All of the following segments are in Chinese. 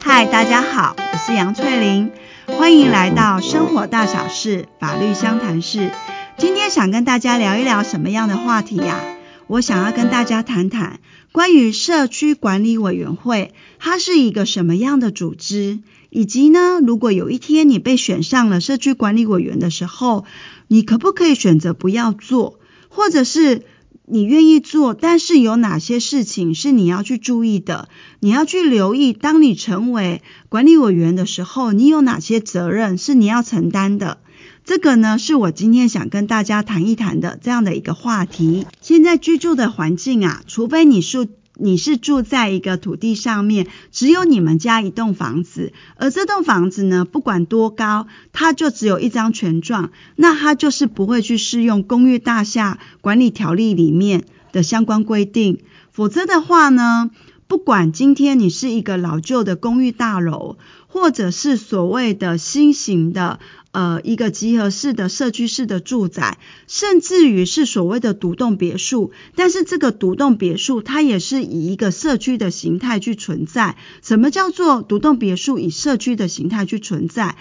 嗨，大家好，我是杨翠玲，欢迎来到生活大小事法律相谈室。今天想跟大家聊一聊什么样的话题呀？我想要跟大家谈谈关于社区管理委员会，它是一个什么样的组织，以及呢，如果有一天你被选上了社区管理委员的时候，你可不可以选择不要做，或者是你愿意做，但是有哪些事情是你要去注意的？你要去留意，当你成为管理委员的时候，你有哪些责任是你要承担的？这个呢，是我今天想跟大家谈一谈的这样的一个话题。现在居住的环境啊，除非你是你是住在一个土地上面，只有你们家一栋房子，而这栋房子呢，不管多高，它就只有一张权状，那它就是不会去适用公寓大厦管理条例里面的相关规定。否则的话呢，不管今天你是一个老旧的公寓大楼，或者是所谓的新型的。呃，一个集合式的社区式的住宅，甚至于是所谓的独栋别墅，但是这个独栋别墅它也是以一个社区的形态去存在。什么叫做独栋别墅以社区的形态去存在？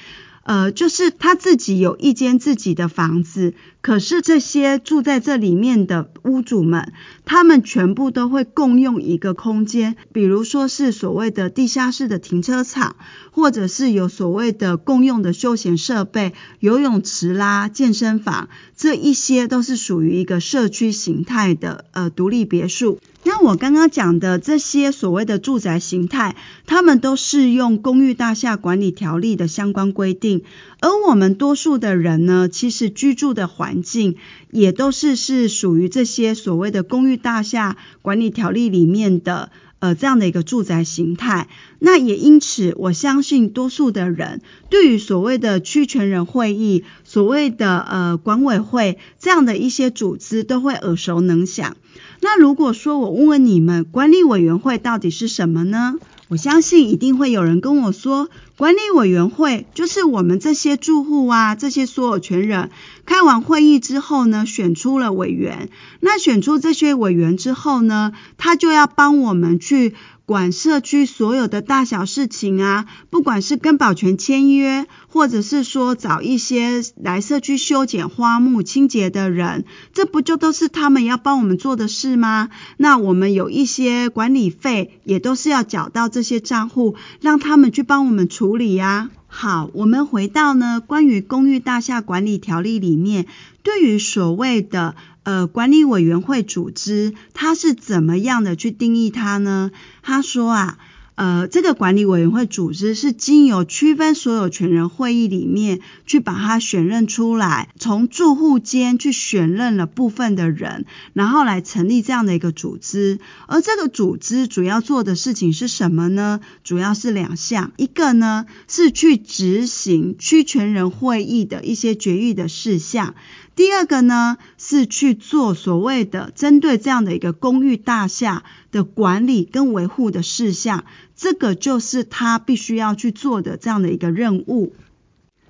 呃，就是他自己有一间自己的房子，可是这些住在这里面的屋主们，他们全部都会共用一个空间，比如说是所谓的地下室的停车场，或者是有所谓的共用的休闲设备，游泳池啦、健身房，这一些都是属于一个社区形态的呃独立别墅。那我刚刚讲的这些所谓的住宅形态，他们都适用《公寓大厦管理条例》的相关规定，而我们多数的人呢，其实居住的环境也都是是属于这些所谓的《公寓大厦管理条例》里面的呃这样的一个住宅形态。那也因此，我相信多数的人对于所谓的区权人会议、所谓的呃管委会这样的一些组织，都会耳熟能详。那如果说我问问你们，管理委员会到底是什么呢？我相信一定会有人跟我说，管理委员会就是我们这些住户啊，这些所有权人开完会议之后呢，选出了委员。那选出这些委员之后呢，他就要帮我们去。管社区所有的大小事情啊，不管是跟保全签约，或者是说找一些来社区修剪花木、清洁的人，这不就都是他们要帮我们做的事吗？那我们有一些管理费，也都是要缴到这些账户，让他们去帮我们处理呀。好，我们回到呢，关于公寓大厦管理条例里面，对于所谓的呃管理委员会组织，他是怎么样的去定义它呢？他说啊。呃，这个管理委员会组织是经由区分所有权人会议里面去把它选任出来，从住户间去选任了部分的人，然后来成立这样的一个组织。而这个组织主要做的事情是什么呢？主要是两项，一个呢是去执行区权人会议的一些决议的事项。第二个呢，是去做所谓的针对这样的一个公寓大厦的管理跟维护的事项，这个就是他必须要去做的这样的一个任务。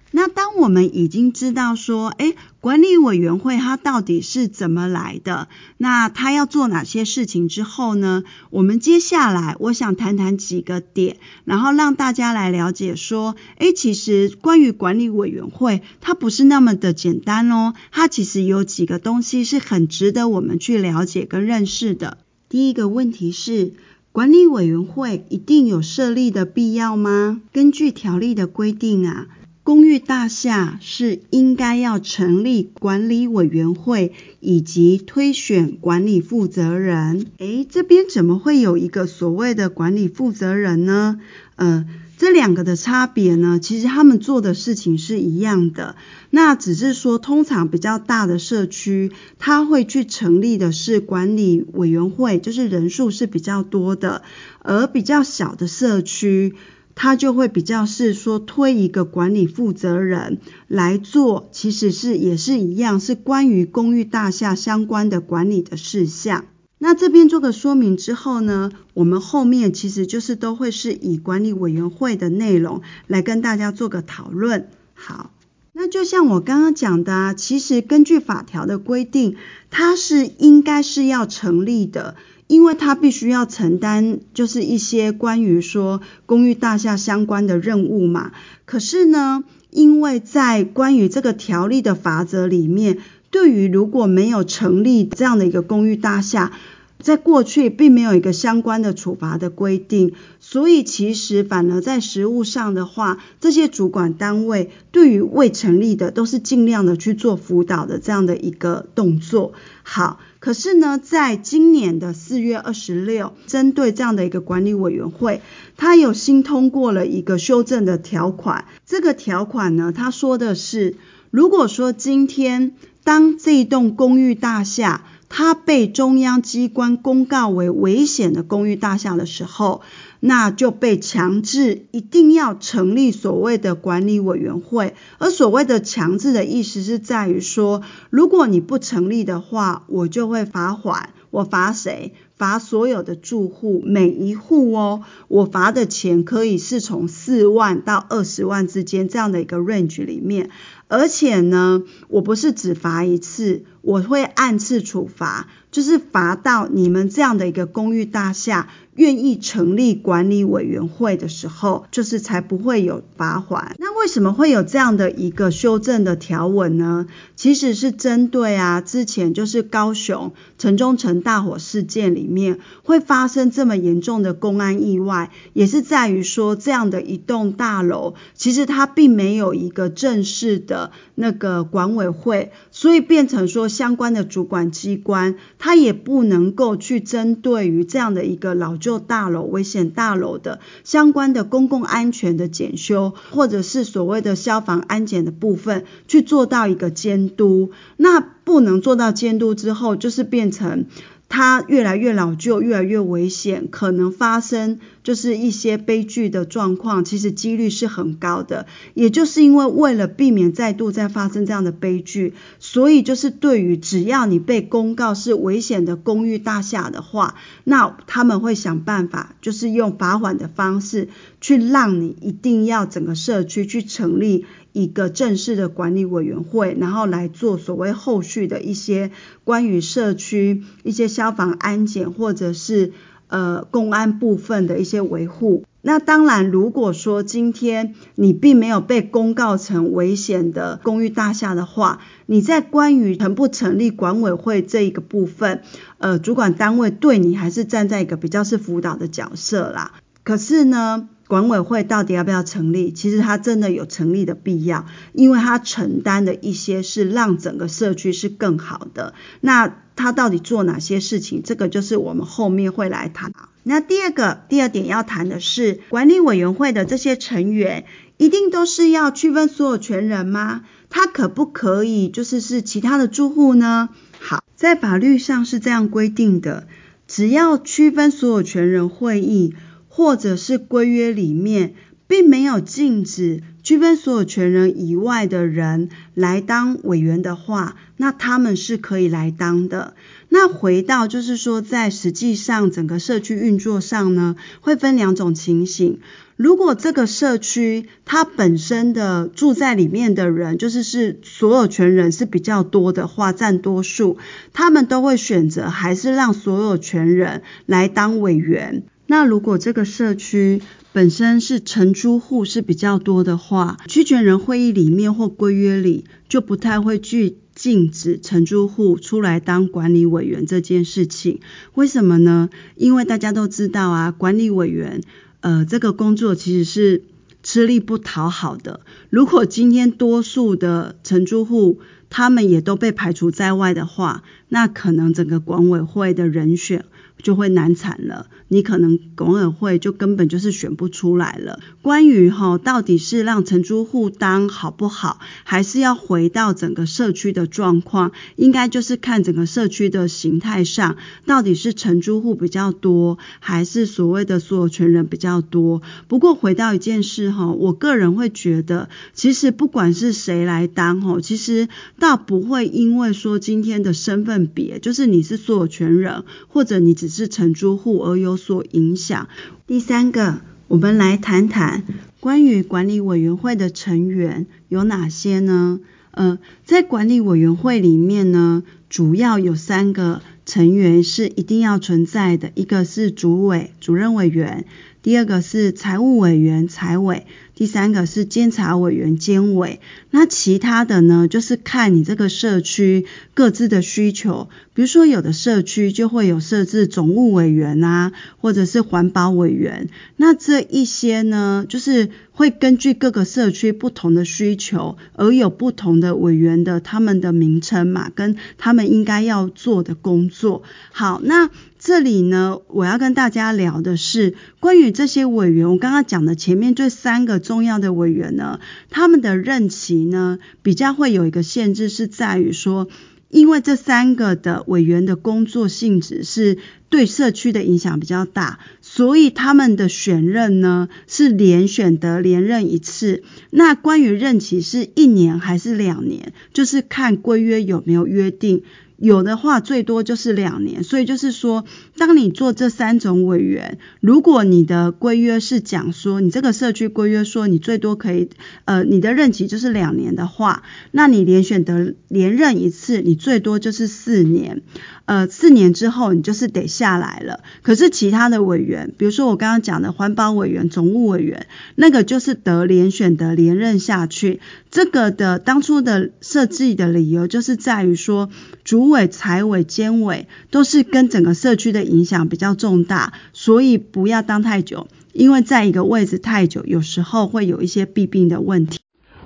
那当我们已经知道说，诶，管理委员会它到底是怎么来的，那它要做哪些事情之后呢？我们接下来我想谈谈几个点，然后让大家来了解说，诶，其实关于管理委员会，它不是那么的简单哦，它其实有几个东西是很值得我们去了解跟认识的。第一个问题是，管理委员会一定有设立的必要吗？根据条例的规定啊。公寓大厦是应该要成立管理委员会以及推选管理负责人。诶，这边怎么会有一个所谓的管理负责人呢？呃，这两个的差别呢，其实他们做的事情是一样的。那只是说，通常比较大的社区，他会去成立的是管理委员会，就是人数是比较多的，而比较小的社区。他就会比较是说推一个管理负责人来做，其实是也是一样，是关于公寓大厦相关的管理的事项。那这边做个说明之后呢，我们后面其实就是都会是以管理委员会的内容来跟大家做个讨论。好。那就像我刚刚讲的啊，其实根据法条的规定，它是应该是要成立的，因为它必须要承担就是一些关于说公寓大厦相关的任务嘛。可是呢，因为在关于这个条例的法则里面，对于如果没有成立这样的一个公寓大厦，在过去并没有一个相关的处罚的规定，所以其实反而在实务上的话，这些主管单位对于未成立的都是尽量的去做辅导的这样的一个动作。好，可是呢，在今年的四月二十六，针对这样的一个管理委员会，它有新通过了一个修正的条款。这个条款呢，它说的是，如果说今天当这栋公寓大厦，它被中央机关公告为危险的公寓大厦的时候，那就被强制一定要成立所谓的管理委员会。而所谓的强制的意思是在于说，如果你不成立的话，我就会罚款。我罚谁？罚所有的住户，每一户哦，我罚的钱可以是从四万到二十万之间这样的一个 range 里面。而且呢，我不是只罚一次，我会按次处罚，就是罚到你们这样的一个公寓大厦愿意成立管理委员会的时候，就是才不会有罚款。那为什么会有这样的一个修正的条文呢？其实是针对啊，之前就是高雄城中城大火事件里面会发生这么严重的公安意外，也是在于说这样的一栋大楼，其实它并没有一个正式的。那个管委会，所以变成说相关的主管机关，他也不能够去针对于这样的一个老旧大楼、危险大楼的相关的公共安全的检修，或者是所谓的消防安检的部分，去做到一个监督。那不能做到监督之后，就是变成。它越来越老旧，越来越危险，可能发生就是一些悲剧的状况，其实几率是很高的。也就是因为为了避免再度再发生这样的悲剧，所以就是对于只要你被公告是危险的公寓大厦的话，那他们会想办法，就是用罚款的方式去让你一定要整个社区去成立。一个正式的管理委员会，然后来做所谓后续的一些关于社区一些消防安检或者是呃公安部分的一些维护。那当然，如果说今天你并没有被公告成危险的公寓大厦的话，你在关于成不成立管委会这一个部分，呃，主管单位对你还是站在一个比较是辅导的角色啦。可是呢，管委会到底要不要成立？其实它真的有成立的必要，因为它承担的一些是让整个社区是更好的。那它到底做哪些事情？这个就是我们后面会来谈。那第二个，第二点要谈的是管理委员会的这些成员，一定都是要区分所有权人吗？它可不可以就是是其他的住户呢？好，在法律上是这样规定的，只要区分所有权人会议。或者是规约里面并没有禁止区分所有权人以外的人来当委员的话，那他们是可以来当的。那回到就是说，在实际上整个社区运作上呢，会分两种情形。如果这个社区它本身的住在里面的人，就是是所有权人是比较多的话，占多数，他们都会选择还是让所有权人来当委员。那如果这个社区本身是承租户是比较多的话，区权人会议里面或规约里就不太会去禁止承租户出来当管理委员这件事情。为什么呢？因为大家都知道啊，管理委员呃这个工作其实是吃力不讨好的。如果今天多数的承租户他们也都被排除在外的话，那可能整个管委会的人选。就会难产了，你可能管委会就根本就是选不出来了。关于哈，到底是让承租户当好不好，还是要回到整个社区的状况，应该就是看整个社区的形态上，到底是承租户比较多，还是所谓的所有权人比较多。不过回到一件事哈，我个人会觉得，其实不管是谁来当哈，其实倒不会因为说今天的身份别，就是你是所有权人，或者你只只是承租户而有所影响。第三个，我们来谈谈关于管理委员会的成员有哪些呢？呃，在管理委员会里面呢，主要有三个成员是一定要存在的，一个是主委、主任委员。第二个是财务委员财委，第三个是监察委员监委。那其他的呢，就是看你这个社区各自的需求。比如说，有的社区就会有设置总务委员啊，或者是环保委员。那这一些呢，就是会根据各个社区不同的需求，而有不同的委员的他们的名称嘛，跟他们应该要做的工作。做好，那。这里呢，我要跟大家聊的是关于这些委员。我刚刚讲的前面这三个重要的委员呢，他们的任期呢，比较会有一个限制，是在于说，因为这三个的委员的工作性质是对社区的影响比较大，所以他们的选任呢是连选得连任一次。那关于任期是一年还是两年，就是看规约有没有约定。有的话最多就是两年，所以就是说，当你做这三种委员，如果你的规约是讲说，你这个社区规约说你最多可以，呃，你的任期就是两年的话，那你连选得连任一次，你最多就是四年，呃，四年之后你就是得下来了。可是其他的委员，比如说我刚刚讲的环保委员、总务委员，那个就是得连选得连任下去。这个的当初的设计的理由就是在于说，主委、财委、监委都是跟整个社区的影响比较重大，所以不要当太久，因为在一个位置太久，有时候会有一些弊病的问题。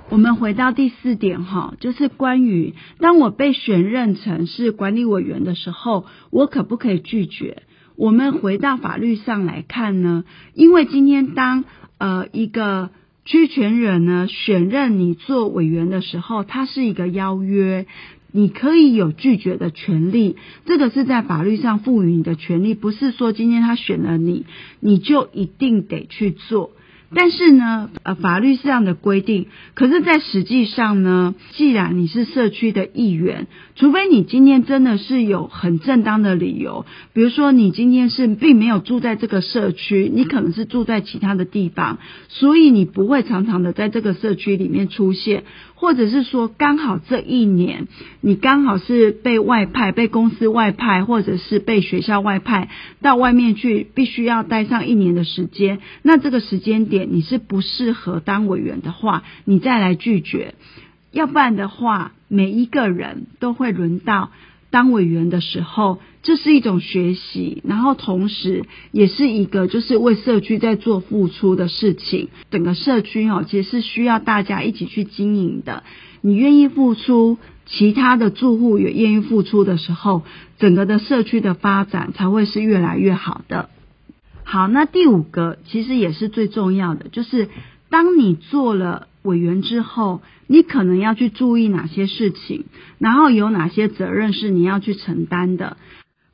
我们回到第四点哈，就是关于当我被选任成是管理委员的时候，我可不可以拒绝？我们回到法律上来看呢，因为今天当呃一个。区权人呢，选任你做委员的时候，他是一个邀约，你可以有拒绝的权利。这个是在法律上赋予你的权利，不是说今天他选了你，你就一定得去做。但是呢，呃，法律是这样的规定，可是，在实际上呢，既然你是社区的一员，除非你今天真的是有很正当的理由，比如说你今天是并没有住在这个社区，你可能是住在其他的地方，所以你不会常常的在这个社区里面出现。或者是说，刚好这一年你刚好是被外派、被公司外派，或者是被学校外派到外面去，必须要待上一年的时间。那这个时间点你是不适合当委员的话，你再来拒绝。要不然的话，每一个人都会轮到。当委员的时候，这是一种学习，然后同时也是一个就是为社区在做付出的事情。整个社区哦，其实是需要大家一起去经营的。你愿意付出，其他的住户也愿意付出的时候，整个的社区的发展才会是越来越好的。好，那第五个其实也是最重要的，就是当你做了。委员之后，你可能要去注意哪些事情，然后有哪些责任是你要去承担的。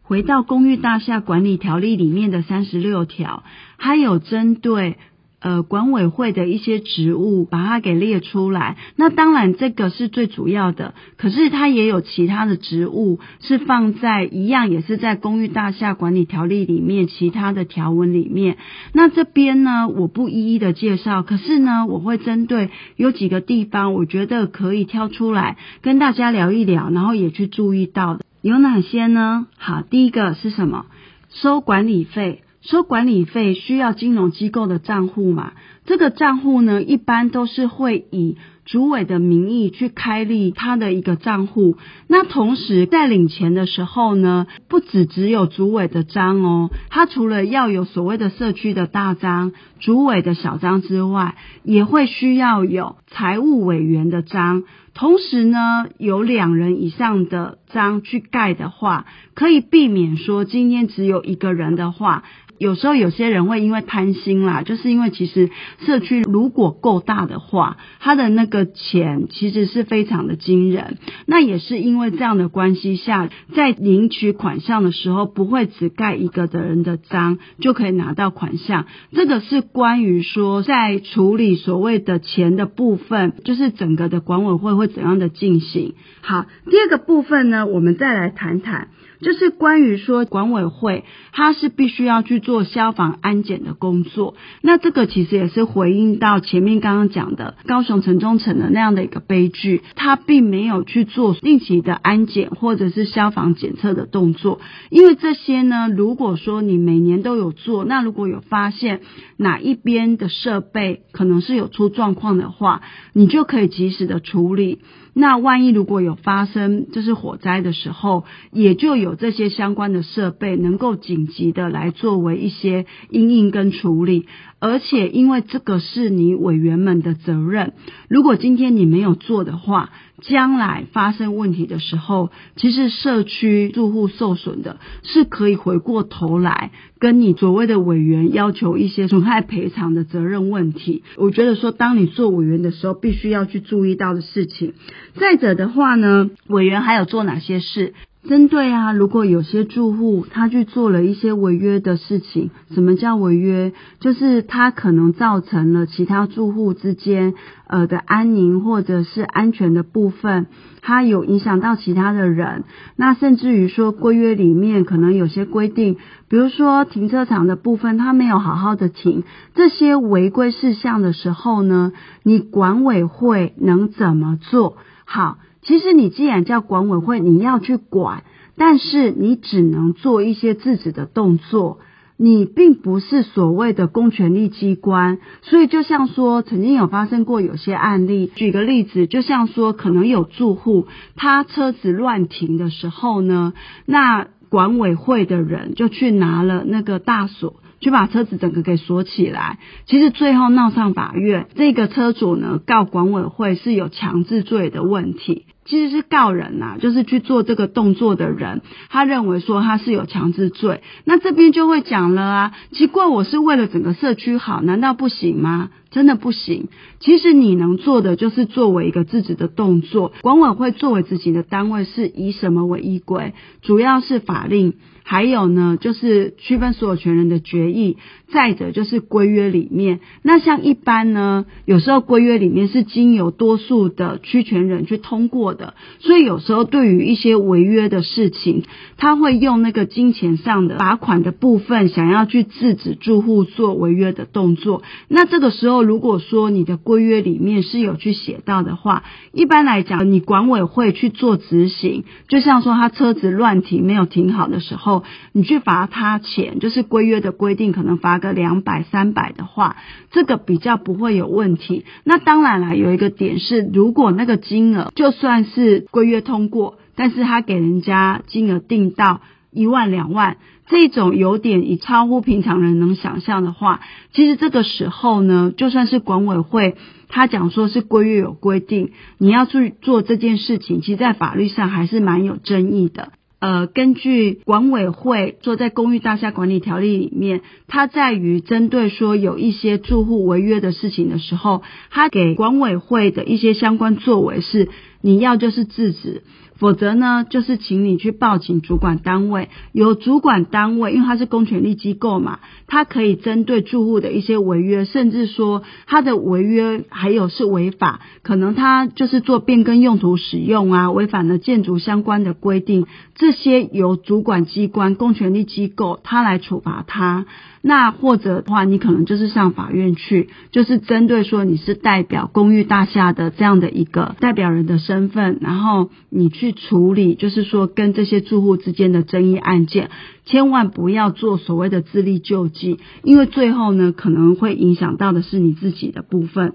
回到公寓大厦管理条例里面的三十六条，还有针对。呃，管委会的一些职务，把它给列出来。那当然，这个是最主要的。可是，它也有其他的职务是放在一样，也是在公寓大厦管理条例里面其他的条文里面。那这边呢，我不一一的介绍。可是呢，我会针对有几个地方，我觉得可以挑出来跟大家聊一聊，然后也去注意到的有哪些呢？好，第一个是什么？收管理费。收管理费需要金融机构的账户嘛？这个账户呢，一般都是会以主委的名义去开立他的一个账户。那同时在领钱的时候呢，不只只有主委的章哦，他除了要有所谓的社区的大章、主委的小章之外，也会需要有财务委员的章。同时呢，有两人以上的章去盖的话，可以避免说今天只有一个人的话。有时候有些人会因为贪心啦，就是因为其实社区如果够大的话，他的那个钱其实是非常的惊人。那也是因为这样的关系下，在领取款项的时候，不会只盖一个的人的章就可以拿到款项。这个是关于说在处理所谓的钱的部分，就是整个的管委会会怎样的进行。好，第二个部分呢，我们再来谈谈，就是关于说管委会它是必须要去。做消防安检的工作。那这个其实也是回应到前面刚刚讲的高雄城中城的那样的一个悲剧，他并没有去做定期的安检或者是消防检测的动作，因为这些呢，如果说你每年都有做，那如果有发现哪一边的设备可能是有出状况的话，你就可以及时的处理。那万一如果有发生就是火灾的时候，也就有这些相关的设备能够紧急的来作为一些应应跟处理，而且因为这个是你委员们的责任，如果今天你没有做的话，将来发生问题的时候，其实社区住户受损的是可以回过头来跟你所谓的委员要求一些损害赔偿的责任问题。我觉得说，当你做委员的时候，必须要去注意到的事情。再者的话呢，委员还有做哪些事？针对啊，如果有些住户他去做了一些违约的事情，什么叫违约？就是他可能造成了其他住户之间呃的安宁或者是安全的部分，他有影响到其他的人。那甚至于说规约里面可能有些规定，比如说停车场的部分，他没有好好的停，这些违规事项的时候呢，你管委会能怎么做？好。其实你既然叫管委会，你要去管，但是你只能做一些制止的动作，你并不是所谓的公权力机关。所以就像说，曾经有发生过有些案例，举个例子，就像说，可能有住户他车子乱停的时候呢，那管委会的人就去拿了那个大锁。去把车子整个给锁起来，其实最后闹上法院，这个车主呢告管委会是有强制罪的问题，其实是告人呐、啊，就是去做这个动作的人，他认为说他是有强制罪，那这边就会讲了啊，奇怪，我是为了整个社区好，难道不行吗？真的不行。其实你能做的就是作为一个自己的动作，管委会作为自己的单位是以什么为依归？主要是法令。还有呢，就是区分所有权人的决议，再者就是规约里面。那像一般呢，有时候规约里面是经由多数的区权人去通过的，所以有时候对于一些违约的事情，他会用那个金钱上的罚款的部分，想要去制止住户做违约的动作。那这个时候，如果说你的规约里面是有去写到的话，一般来讲，你管委会去做执行，就像说他车子乱停没有停好的时候。你去罚他钱，就是规约的规定，可能罚个两百、三百的话，这个比较不会有问题。那当然了，有一个点是，如果那个金额就算是规约通过，但是他给人家金额定到一万、两万，这种有点已超乎平常人能想象的话，其实这个时候呢，就算是管委会他讲说是规约有规定，你要去做这件事情，其实在法律上还是蛮有争议的。呃，根据管委会说，在公寓大厦管理条例里面，它在于针对说有一些住户违约的事情的时候，它给管委会的一些相关作为是，你要就是制止。否则呢，就是请你去报请主管单位，由主管单位，因为它是公权力机构嘛，它可以针对住户的一些违约，甚至说它的违约还有是违法，可能它就是做变更用途使用啊，违反了建筑相关的规定，这些由主管机关公权力机构它来处罚它。那或者的话，你可能就是上法院去，就是针对说你是代表公寓大厦的这样的一个代表人的身份，然后你去处理，就是说跟这些住户之间的争议案件，千万不要做所谓的自力救济，因为最后呢，可能会影响到的是你自己的部分。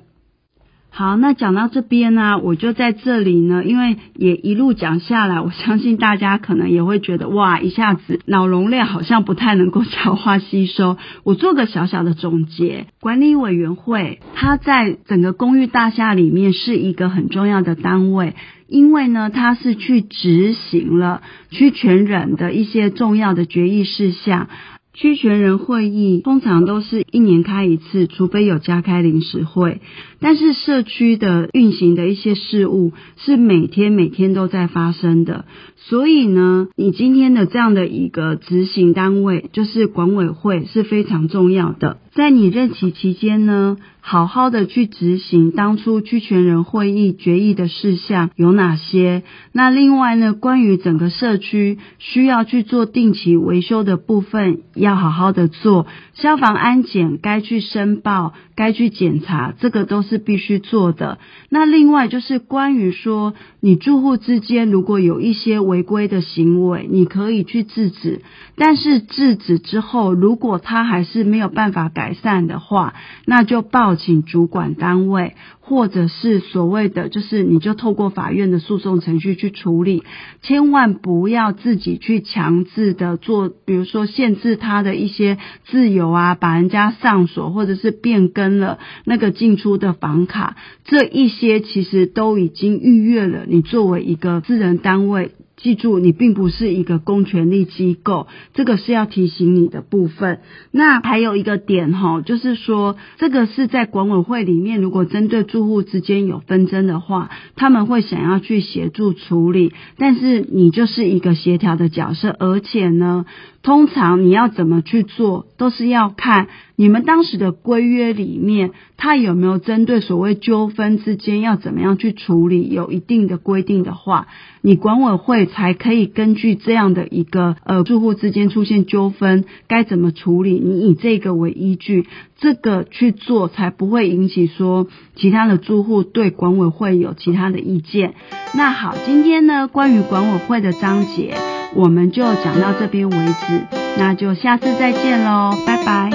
好，那讲到这边呢，我就在这里呢，因为也一路讲下来，我相信大家可能也会觉得哇，一下子脑容量好像不太能够消化吸收。我做个小小的总结，管理委员会它在整个公寓大厦里面是一个很重要的单位，因为呢，它是去执行了区权人的一些重要的决议事项。区权人会议通常都是一年开一次，除非有加开临时会。但是社区的运行的一些事务是每天每天都在发生的，所以呢，你今天的这样的一个执行单位就是管委会是非常重要的。在你任期期间呢，好好的去执行当初居权人会议决议的事项有哪些？那另外呢，关于整个社区需要去做定期维修的部分，要好好的做。消防安检该去申报、该去检查，这个都是是必须做的。那另外就是关于说，你住户之间如果有一些违规的行为，你可以去制止。但是制止之后，如果他还是没有办法改。改善的话，那就报请主管单位，或者是所谓的，就是你就透过法院的诉讼程序去处理，千万不要自己去强制的做，比如说限制他的一些自由啊，把人家上锁，或者是变更了那个进出的房卡，这一些其实都已经逾越了你作为一个私人单位。记住，你并不是一个公权力机构，这个是要提醒你的部分。那还有一个点哈，就是说，这个是在管委会里面，如果针对住户之间有纷争的话，他们会想要去协助处理，但是你就是一个协调的角色，而且呢，通常你要怎么去做，都是要看你们当时的规约里面，它有没有针对所谓纠纷之间要怎么样去处理，有一定的规定的话，你管委会才可以根据这样的一个呃住户之间出现纠纷该怎么处理，你以这个为依据，这个去做才不会引起说其他的住户对管委会有其他的意见。那好，今天呢，关于管委会的章节。我们就讲到这边为止，那就下次再见喽，拜拜。